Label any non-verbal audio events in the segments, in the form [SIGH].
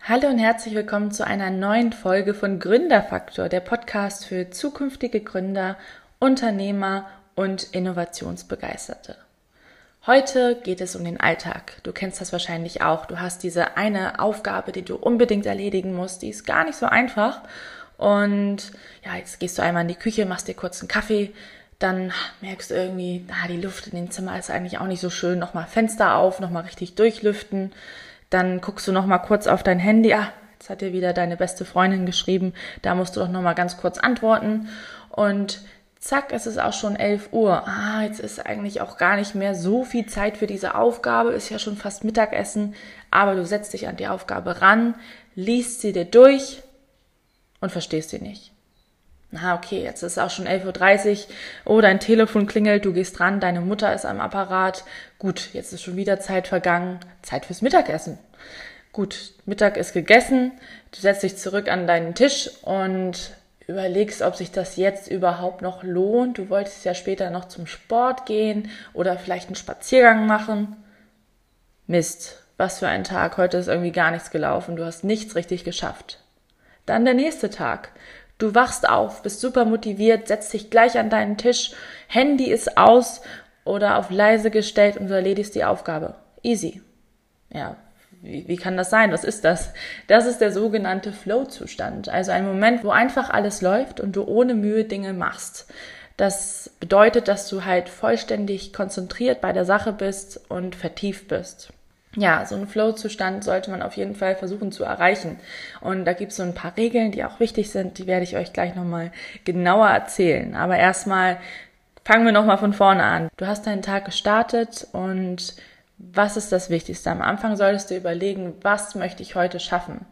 Hallo und herzlich willkommen zu einer neuen Folge von Gründerfaktor, der Podcast für zukünftige Gründer, Unternehmer und Innovationsbegeisterte. Heute geht es um den Alltag. Du kennst das wahrscheinlich auch. Du hast diese eine Aufgabe, die du unbedingt erledigen musst. Die ist gar nicht so einfach. Und ja, jetzt gehst du einmal in die Küche, machst dir kurz einen Kaffee, dann merkst du irgendwie, ah, die Luft in dem Zimmer ist eigentlich auch nicht so schön. Nochmal Fenster auf, nochmal richtig durchlüften. Dann guckst du nochmal kurz auf dein Handy. Ah, jetzt hat dir wieder deine beste Freundin geschrieben. Da musst du doch nochmal ganz kurz antworten. Und zack, es ist auch schon 11 Uhr. Ah, jetzt ist eigentlich auch gar nicht mehr so viel Zeit für diese Aufgabe. Ist ja schon fast Mittagessen. Aber du setzt dich an die Aufgabe ran, liest sie dir durch und verstehst sie nicht na okay, jetzt ist auch schon 11.30 Uhr, oh, dein Telefon klingelt, du gehst ran, deine Mutter ist am Apparat, gut, jetzt ist schon wieder Zeit vergangen, Zeit fürs Mittagessen. Gut, Mittag ist gegessen, du setzt dich zurück an deinen Tisch und überlegst, ob sich das jetzt überhaupt noch lohnt. Du wolltest ja später noch zum Sport gehen oder vielleicht einen Spaziergang machen. Mist, was für ein Tag, heute ist irgendwie gar nichts gelaufen, du hast nichts richtig geschafft. Dann der nächste Tag. Du wachst auf, bist super motiviert, setzt dich gleich an deinen Tisch, Handy ist aus oder auf leise gestellt und du erledigst die Aufgabe. Easy. Ja, wie, wie kann das sein? Was ist das? Das ist der sogenannte Flow-Zustand. Also ein Moment, wo einfach alles läuft und du ohne Mühe Dinge machst. Das bedeutet, dass du halt vollständig konzentriert bei der Sache bist und vertieft bist ja, so einen Flow-Zustand sollte man auf jeden Fall versuchen zu erreichen. Und da gibt es so ein paar Regeln, die auch wichtig sind, die werde ich euch gleich nochmal genauer erzählen. Aber erstmal fangen wir nochmal von vorne an. Du hast deinen Tag gestartet und was ist das Wichtigste? Am Anfang solltest du überlegen, was möchte ich heute schaffen?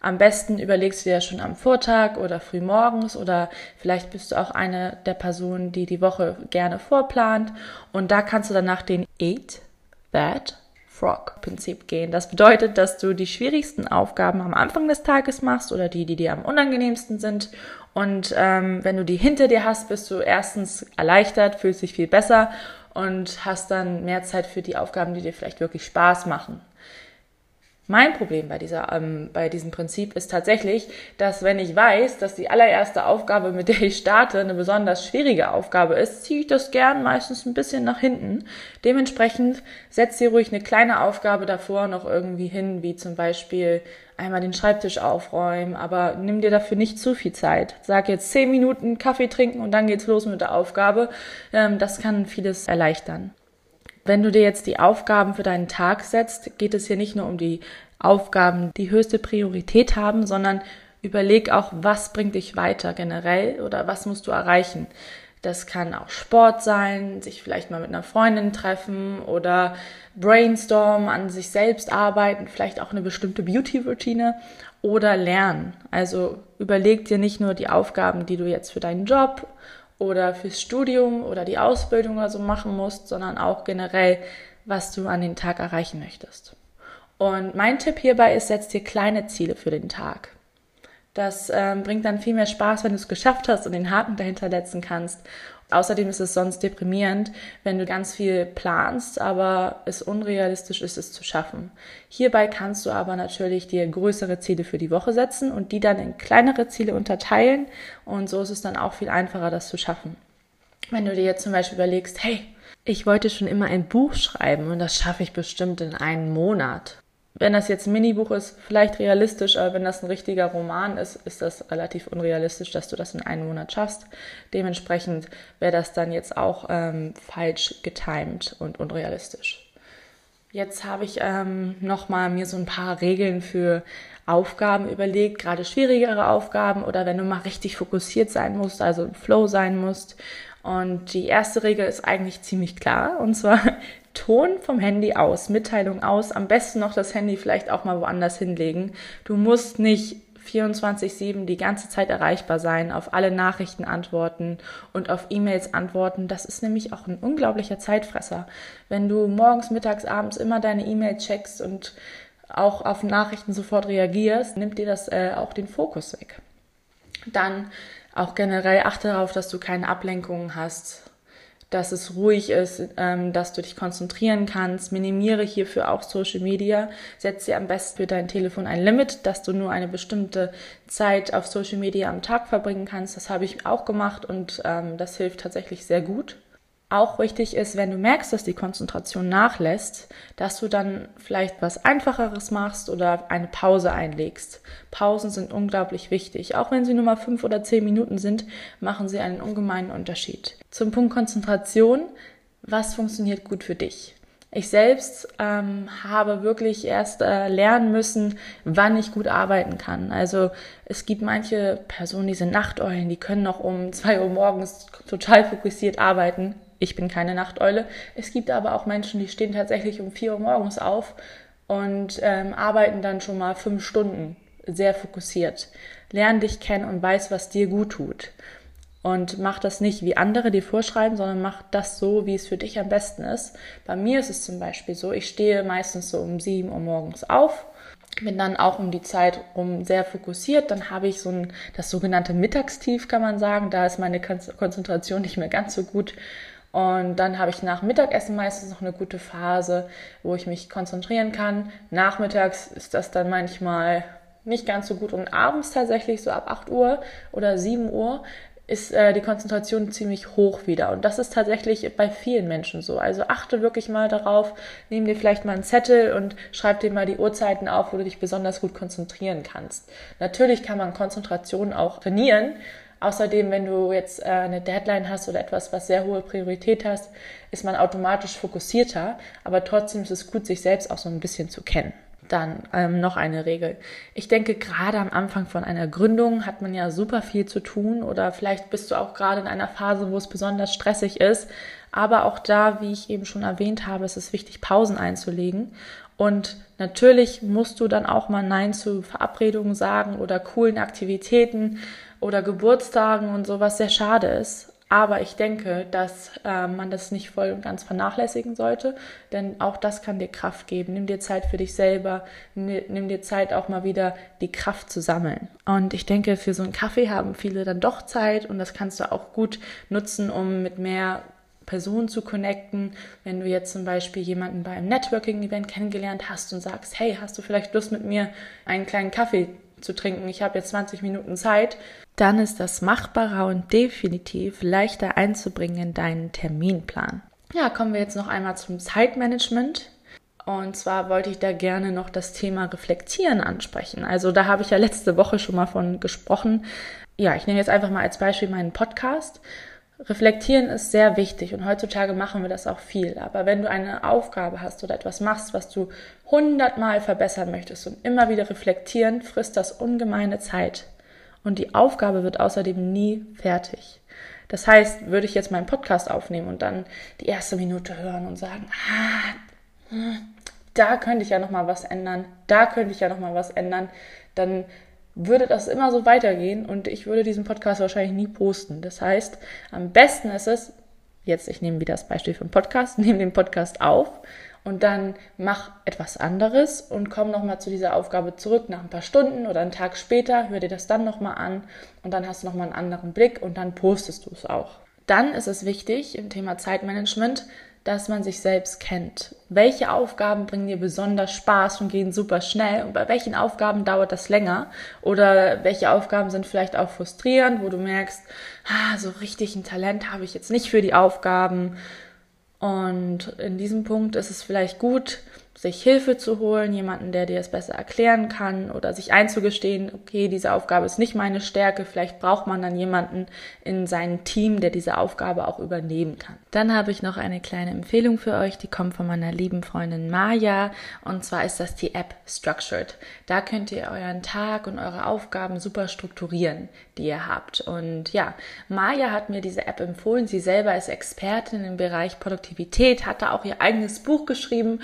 Am besten überlegst du ja schon am Vortag oder früh morgens oder vielleicht bist du auch eine der Personen, die die Woche gerne vorplant und da kannst du danach den Eat, That Frog-Prinzip gehen. Das bedeutet, dass du die schwierigsten Aufgaben am Anfang des Tages machst oder die, die dir am unangenehmsten sind. Und ähm, wenn du die hinter dir hast, bist du erstens erleichtert, fühlst dich viel besser und hast dann mehr Zeit für die Aufgaben, die dir vielleicht wirklich Spaß machen. Mein Problem bei, dieser, ähm, bei diesem Prinzip ist tatsächlich, dass wenn ich weiß, dass die allererste Aufgabe, mit der ich starte, eine besonders schwierige Aufgabe ist, ziehe ich das gern meistens ein bisschen nach hinten. Dementsprechend setz dir ruhig eine kleine Aufgabe davor noch irgendwie hin, wie zum Beispiel einmal den Schreibtisch aufräumen, aber nimm dir dafür nicht zu viel Zeit. Sag jetzt zehn Minuten Kaffee trinken und dann geht's los mit der Aufgabe. Ähm, das kann vieles erleichtern. Wenn du dir jetzt die Aufgaben für deinen Tag setzt, geht es hier nicht nur um die Aufgaben, die höchste Priorität haben, sondern überleg auch, was bringt dich weiter generell oder was musst du erreichen. Das kann auch Sport sein, sich vielleicht mal mit einer Freundin treffen oder brainstormen, an sich selbst arbeiten, vielleicht auch eine bestimmte Beauty-Routine oder lernen. Also überleg dir nicht nur die Aufgaben, die du jetzt für deinen Job oder fürs Studium oder die Ausbildung oder so machen musst, sondern auch generell, was du an den Tag erreichen möchtest. Und mein Tipp hierbei ist, setz dir kleine Ziele für den Tag. Das ähm, bringt dann viel mehr Spaß, wenn du es geschafft hast und den Haken dahinter setzen kannst. Außerdem ist es sonst deprimierend, wenn du ganz viel planst, aber es unrealistisch ist, es zu schaffen. Hierbei kannst du aber natürlich dir größere Ziele für die Woche setzen und die dann in kleinere Ziele unterteilen und so ist es dann auch viel einfacher, das zu schaffen. Wenn du dir jetzt zum Beispiel überlegst, hey, ich wollte schon immer ein Buch schreiben und das schaffe ich bestimmt in einem Monat wenn das jetzt ein Minibuch ist, vielleicht realistisch, aber wenn das ein richtiger Roman ist, ist das relativ unrealistisch, dass du das in einem Monat schaffst. Dementsprechend wäre das dann jetzt auch ähm, falsch getimed und unrealistisch. Jetzt habe ich ähm, nochmal mir so ein paar Regeln für Aufgaben überlegt, gerade schwierigere Aufgaben oder wenn du mal richtig fokussiert sein musst, also im Flow sein musst. Und die erste Regel ist eigentlich ziemlich klar, und zwar [LAUGHS] Ton vom Handy aus, Mitteilung aus, am besten noch das Handy vielleicht auch mal woanders hinlegen. Du musst nicht 24-7 die ganze Zeit erreichbar sein, auf alle Nachrichten antworten und auf E-Mails antworten. Das ist nämlich auch ein unglaublicher Zeitfresser. Wenn du morgens, mittags, abends immer deine E-Mail checkst und auch auf Nachrichten sofort reagierst, nimmt dir das äh, auch den Fokus weg. Dann auch generell achte darauf, dass du keine Ablenkungen hast dass es ruhig ist, ähm, dass du dich konzentrieren kannst. Minimiere hierfür auch Social Media. Setz dir am besten für dein Telefon ein Limit, dass du nur eine bestimmte Zeit auf Social Media am Tag verbringen kannst. Das habe ich auch gemacht und ähm, das hilft tatsächlich sehr gut auch wichtig ist, wenn du merkst, dass die Konzentration nachlässt, dass du dann vielleicht was Einfacheres machst oder eine Pause einlegst. Pausen sind unglaublich wichtig. Auch wenn sie nur mal fünf oder zehn Minuten sind, machen sie einen ungemeinen Unterschied. Zum Punkt Konzentration. Was funktioniert gut für dich? Ich selbst ähm, habe wirklich erst äh, lernen müssen, wann ich gut arbeiten kann. Also es gibt manche Personen, die sind Nachteulen, die können noch um zwei Uhr morgens total fokussiert arbeiten ich bin keine Nachteule. Es gibt aber auch Menschen, die stehen tatsächlich um vier Uhr morgens auf und ähm, arbeiten dann schon mal fünf Stunden sehr fokussiert. Lern dich kennen und weiß, was dir gut tut. Und mach das nicht wie andere dir vorschreiben, sondern mach das so, wie es für dich am besten ist. Bei mir ist es zum Beispiel so, ich stehe meistens so um sieben Uhr morgens auf, bin dann auch um die Zeit um sehr fokussiert. Dann habe ich so ein, das sogenannte Mittagstief, kann man sagen. Da ist meine Konzentration nicht mehr ganz so gut. Und dann habe ich nach Mittagessen meistens noch eine gute Phase, wo ich mich konzentrieren kann. Nachmittags ist das dann manchmal nicht ganz so gut und abends tatsächlich so ab 8 Uhr oder 7 Uhr ist äh, die Konzentration ziemlich hoch wieder. Und das ist tatsächlich bei vielen Menschen so. Also achte wirklich mal darauf, nimm dir vielleicht mal einen Zettel und schreib dir mal die Uhrzeiten auf, wo du dich besonders gut konzentrieren kannst. Natürlich kann man Konzentration auch trainieren, Außerdem, wenn du jetzt äh, eine Deadline hast oder etwas, was sehr hohe Priorität hast, ist man automatisch fokussierter. Aber trotzdem ist es gut, sich selbst auch so ein bisschen zu kennen. Dann ähm, noch eine Regel. Ich denke, gerade am Anfang von einer Gründung hat man ja super viel zu tun oder vielleicht bist du auch gerade in einer Phase, wo es besonders stressig ist. Aber auch da, wie ich eben schon erwähnt habe, ist es wichtig, Pausen einzulegen. Und natürlich musst du dann auch mal Nein zu Verabredungen sagen oder coolen Aktivitäten oder Geburtstagen und sowas sehr schade ist. Aber ich denke, dass äh, man das nicht voll und ganz vernachlässigen sollte, denn auch das kann dir Kraft geben. Nimm dir Zeit für dich selber, nimm dir Zeit auch mal wieder die Kraft zu sammeln. Und ich denke, für so einen Kaffee haben viele dann doch Zeit und das kannst du auch gut nutzen, um mit mehr Personen zu connecten. Wenn du jetzt zum Beispiel jemanden bei einem Networking-Event kennengelernt hast und sagst, hey, hast du vielleicht Lust mit mir einen kleinen Kaffee zu trinken? Ich habe jetzt 20 Minuten Zeit dann ist das machbarer und definitiv leichter einzubringen in deinen Terminplan. Ja, kommen wir jetzt noch einmal zum Zeitmanagement. Und zwar wollte ich da gerne noch das Thema Reflektieren ansprechen. Also da habe ich ja letzte Woche schon mal von gesprochen. Ja, ich nehme jetzt einfach mal als Beispiel meinen Podcast. Reflektieren ist sehr wichtig und heutzutage machen wir das auch viel. Aber wenn du eine Aufgabe hast oder etwas machst, was du hundertmal verbessern möchtest und immer wieder reflektieren, frisst das ungemeine Zeit und die Aufgabe wird außerdem nie fertig. Das heißt, würde ich jetzt meinen Podcast aufnehmen und dann die erste Minute hören und sagen, ah, hm, da könnte ich ja noch mal was ändern, da könnte ich ja noch mal was ändern, dann würde das immer so weitergehen und ich würde diesen Podcast wahrscheinlich nie posten. Das heißt, am besten ist es, jetzt ich nehme wieder das Beispiel vom Podcast, [LAUGHS] nehme den Podcast auf und dann mach etwas anderes und komm nochmal zu dieser Aufgabe zurück nach ein paar Stunden oder einen Tag später, hör dir das dann nochmal an und dann hast du nochmal einen anderen Blick und dann postest du es auch. Dann ist es wichtig im Thema Zeitmanagement, dass man sich selbst kennt. Welche Aufgaben bringen dir besonders Spaß und gehen super schnell und bei welchen Aufgaben dauert das länger? Oder welche Aufgaben sind vielleicht auch frustrierend, wo du merkst, ah, so richtig ein Talent habe ich jetzt nicht für die Aufgaben und in diesem Punkt ist es vielleicht gut, sich Hilfe zu holen, jemanden, der dir es besser erklären kann oder sich einzugestehen, okay, diese Aufgabe ist nicht meine Stärke, vielleicht braucht man dann jemanden in seinem Team, der diese Aufgabe auch übernehmen kann. Dann habe ich noch eine kleine Empfehlung für euch, die kommt von meiner lieben Freundin Maya und zwar ist das die App Structured. Da könnt ihr euren Tag und eure Aufgaben super strukturieren, die ihr habt. Und ja, Maya hat mir diese App empfohlen. Sie selber ist Expertin im Bereich Produktivität, hat da auch ihr eigenes Buch geschrieben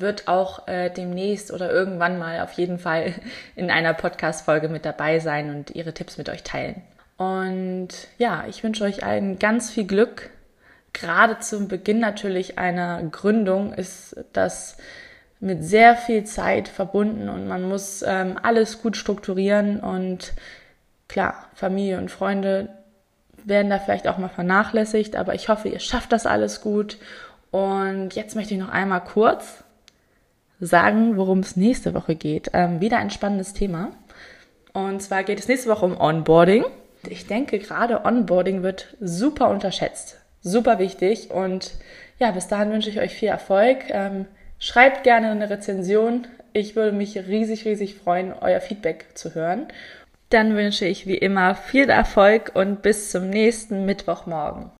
wird auch äh, demnächst oder irgendwann mal auf jeden Fall [LAUGHS] in einer Podcast-Folge mit dabei sein und ihre Tipps mit euch teilen. Und ja, ich wünsche euch allen ganz viel Glück. Gerade zum Beginn natürlich einer Gründung ist das mit sehr viel Zeit verbunden und man muss ähm, alles gut strukturieren und klar, Familie und Freunde werden da vielleicht auch mal vernachlässigt, aber ich hoffe, ihr schafft das alles gut. Und jetzt möchte ich noch einmal kurz sagen, worum es nächste Woche geht. Ähm, wieder ein spannendes Thema. Und zwar geht es nächste Woche um Onboarding. Ich denke, gerade Onboarding wird super unterschätzt. Super wichtig. Und ja, bis dahin wünsche ich euch viel Erfolg. Ähm, schreibt gerne eine Rezension. Ich würde mich riesig, riesig freuen, euer Feedback zu hören. Dann wünsche ich wie immer viel Erfolg und bis zum nächsten Mittwochmorgen.